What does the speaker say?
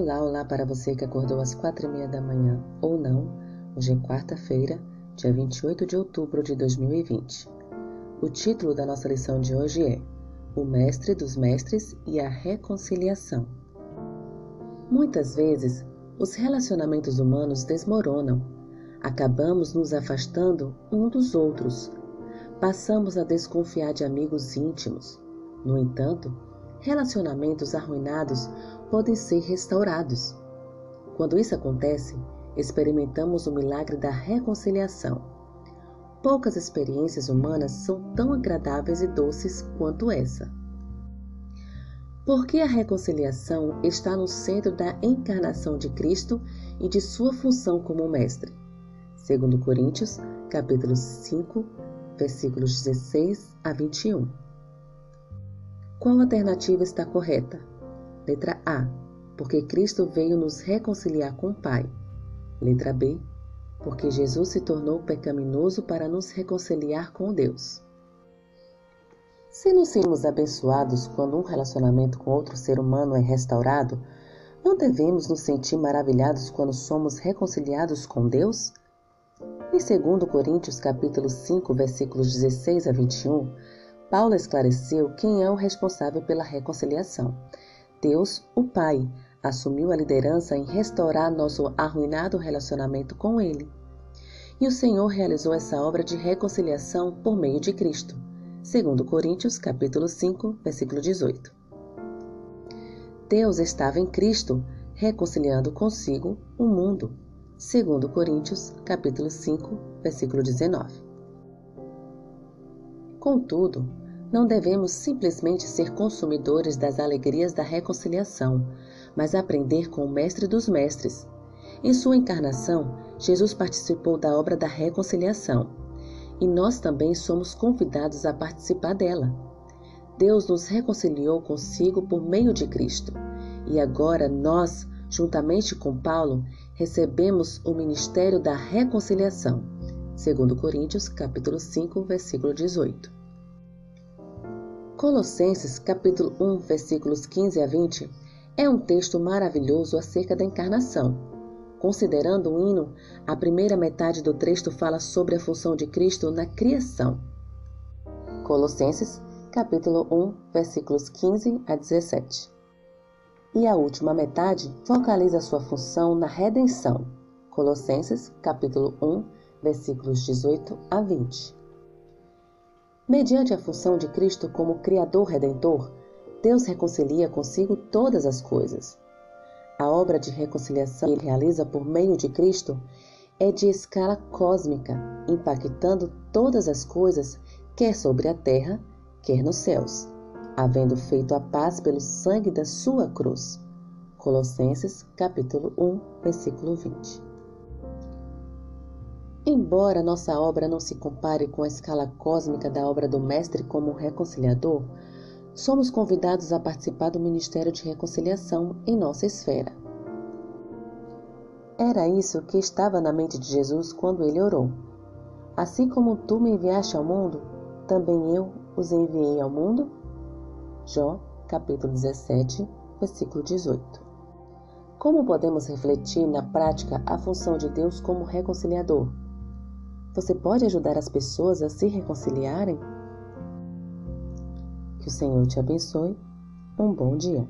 Olá, olá para você que acordou às quatro e meia da manhã ou não. Hoje é quarta-feira, dia 28 de outubro de 2020. O título da nossa lição de hoje é O Mestre dos Mestres e a Reconciliação. Muitas vezes, os relacionamentos humanos desmoronam. Acabamos nos afastando um dos outros. Passamos a desconfiar de amigos íntimos. No entanto, relacionamentos arruinados podem ser restaurados. Quando isso acontece, experimentamos o milagre da reconciliação. Poucas experiências humanas são tão agradáveis e doces quanto essa. Porque a reconciliação está no centro da encarnação de Cristo e de sua função como mestre. Segundo Coríntios, capítulo 5, versículos 16 a 21. Qual alternativa está correta? Letra A. Porque Cristo veio nos reconciliar com o Pai. Letra B. Porque Jesus se tornou pecaminoso para nos reconciliar com Deus. Se nos sentimos abençoados quando um relacionamento com outro ser humano é restaurado, não devemos nos sentir maravilhados quando somos reconciliados com Deus? Em 2 Coríntios capítulo 5, versículos 16 a 21, Paulo esclareceu quem é o responsável pela reconciliação. Deus, o Pai, assumiu a liderança em restaurar nosso arruinado relacionamento com Ele. E o Senhor realizou essa obra de reconciliação por meio de Cristo. Segundo Coríntios, capítulo 5, versículo 18. Deus estava em Cristo, reconciliando consigo o mundo. Segundo Coríntios, capítulo 5, versículo 19. Contudo, não devemos simplesmente ser consumidores das alegrias da reconciliação, mas aprender com o Mestre dos Mestres. Em sua encarnação, Jesus participou da obra da reconciliação e nós também somos convidados a participar dela. Deus nos reconciliou consigo por meio de Cristo e agora nós, juntamente com Paulo, recebemos o ministério da reconciliação. Segundo Coríntios, capítulo 5, versículo 18. Colossenses, capítulo 1, versículos 15 a 20, é um texto maravilhoso acerca da encarnação. Considerando o hino, a primeira metade do texto fala sobre a função de Cristo na criação. Colossenses, capítulo 1, versículos 15 a 17. E a última metade focaliza sua função na redenção. Colossenses, capítulo 1, versículos 18 a 20. Mediante a função de Cristo como Criador Redentor, Deus reconcilia consigo todas as coisas. A obra de reconciliação que ele realiza por meio de Cristo é de escala cósmica, impactando todas as coisas, quer sobre a terra, quer nos céus, havendo feito a paz pelo sangue da sua cruz. Colossenses capítulo 1, versículo 20. Embora nossa obra não se compare com a escala cósmica da obra do Mestre como reconciliador, somos convidados a participar do ministério de reconciliação em nossa esfera. Era isso que estava na mente de Jesus quando ele orou. Assim como tu me enviaste ao mundo, também eu os enviei ao mundo? Jó, capítulo 17, versículo 18. Como podemos refletir na prática a função de Deus como reconciliador? Você pode ajudar as pessoas a se reconciliarem? Que o Senhor te abençoe. Um bom dia.